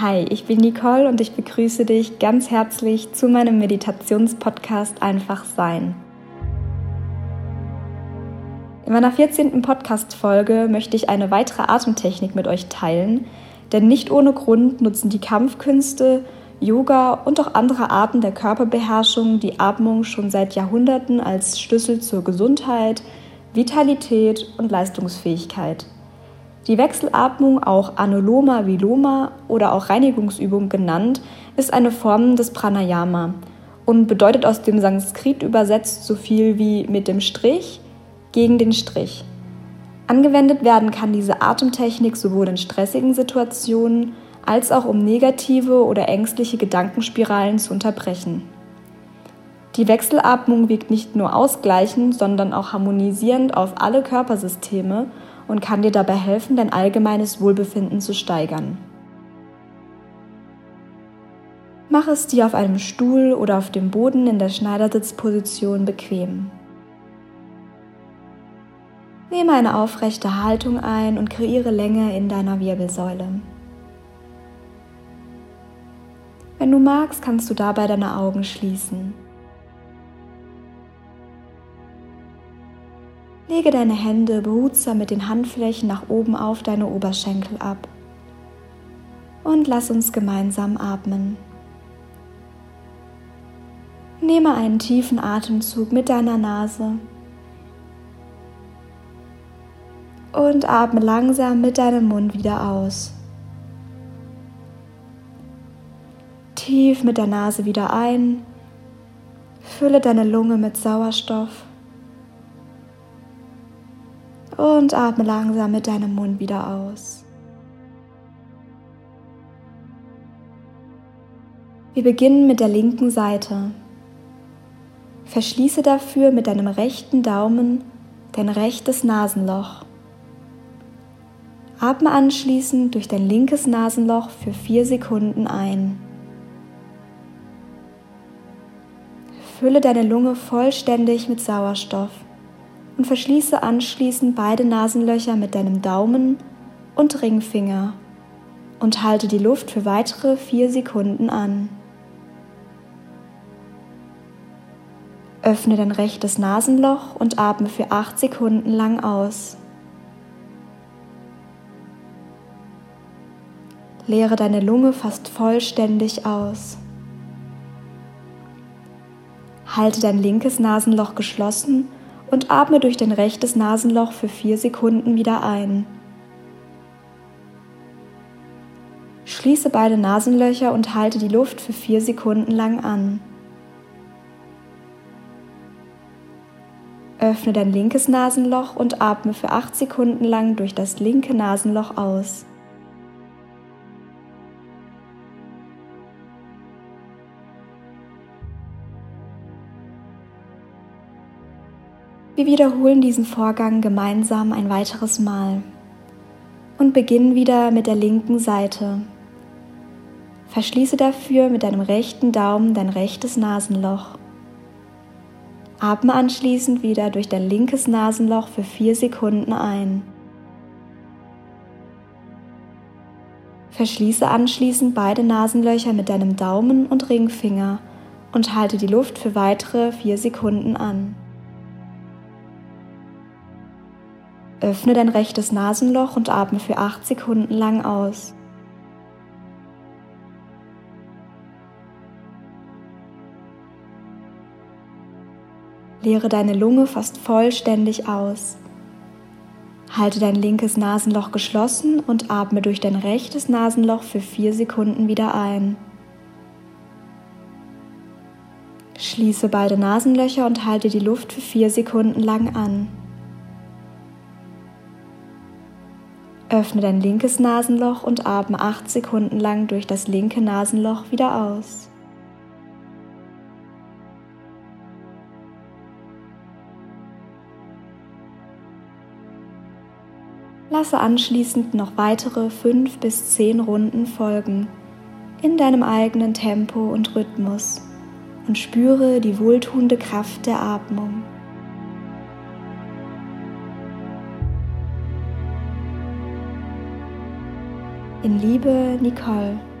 Hi, ich bin Nicole und ich begrüße dich ganz herzlich zu meinem Meditationspodcast Einfach Sein. In meiner 14. Podcast-Folge möchte ich eine weitere Atemtechnik mit euch teilen, denn nicht ohne Grund nutzen die Kampfkünste, Yoga und auch andere Arten der Körperbeherrschung die Atmung schon seit Jahrhunderten als Schlüssel zur Gesundheit, Vitalität und Leistungsfähigkeit. Die Wechselatmung, auch Anuloma Viloma oder auch Reinigungsübung genannt, ist eine Form des Pranayama und bedeutet aus dem Sanskrit übersetzt so viel wie mit dem Strich gegen den Strich. Angewendet werden kann diese Atemtechnik sowohl in stressigen Situationen als auch um negative oder ängstliche Gedankenspiralen zu unterbrechen. Die Wechselatmung wirkt nicht nur ausgleichend, sondern auch harmonisierend auf alle Körpersysteme und kann dir dabei helfen, dein allgemeines Wohlbefinden zu steigern. Mach es dir auf einem Stuhl oder auf dem Boden in der Schneidersitzposition bequem. Nehme eine aufrechte Haltung ein und kreiere Länge in deiner Wirbelsäule. Wenn du magst, kannst du dabei deine Augen schließen. Lege deine Hände behutsam mit den Handflächen nach oben auf deine Oberschenkel ab. Und lass uns gemeinsam atmen. Nehme einen tiefen Atemzug mit deiner Nase und atme langsam mit deinem Mund wieder aus. Tief mit der Nase wieder ein, fülle deine Lunge mit Sauerstoff und atme langsam mit deinem Mund wieder aus. Wir beginnen mit der linken Seite. Verschließe dafür mit deinem rechten Daumen dein rechtes Nasenloch. Atme anschließend durch dein linkes Nasenloch für vier Sekunden ein. Fülle deine Lunge vollständig mit Sauerstoff und verschließe anschließend beide Nasenlöcher mit deinem Daumen und Ringfinger und halte die Luft für weitere vier Sekunden an. Öffne dein rechtes Nasenloch und atme für acht Sekunden lang aus. Leere deine Lunge fast vollständig aus. Halte dein linkes Nasenloch geschlossen und atme durch dein rechtes Nasenloch für vier Sekunden wieder ein. Schließe beide Nasenlöcher und halte die Luft für vier Sekunden lang an. Öffne dein linkes Nasenloch und atme für acht Sekunden lang durch das linke Nasenloch aus. Wir wiederholen diesen Vorgang gemeinsam ein weiteres Mal und beginnen wieder mit der linken Seite. Verschließe dafür mit deinem rechten Daumen dein rechtes Nasenloch. Atme anschließend wieder durch dein linkes Nasenloch für vier Sekunden ein. Verschließe anschließend beide Nasenlöcher mit deinem Daumen und Ringfinger und halte die Luft für weitere vier Sekunden an. Öffne dein rechtes Nasenloch und atme für 8 Sekunden lang aus. Leere deine Lunge fast vollständig aus. Halte dein linkes Nasenloch geschlossen und atme durch dein rechtes Nasenloch für 4 Sekunden wieder ein. Schließe beide Nasenlöcher und halte die Luft für 4 Sekunden lang an. Öffne dein linkes Nasenloch und atme 8 Sekunden lang durch das linke Nasenloch wieder aus. Lasse anschließend noch weitere 5 bis 10 Runden folgen, in deinem eigenen Tempo und Rhythmus und spüre die wohltuende Kraft der Atmung. In Liebe, Nicole.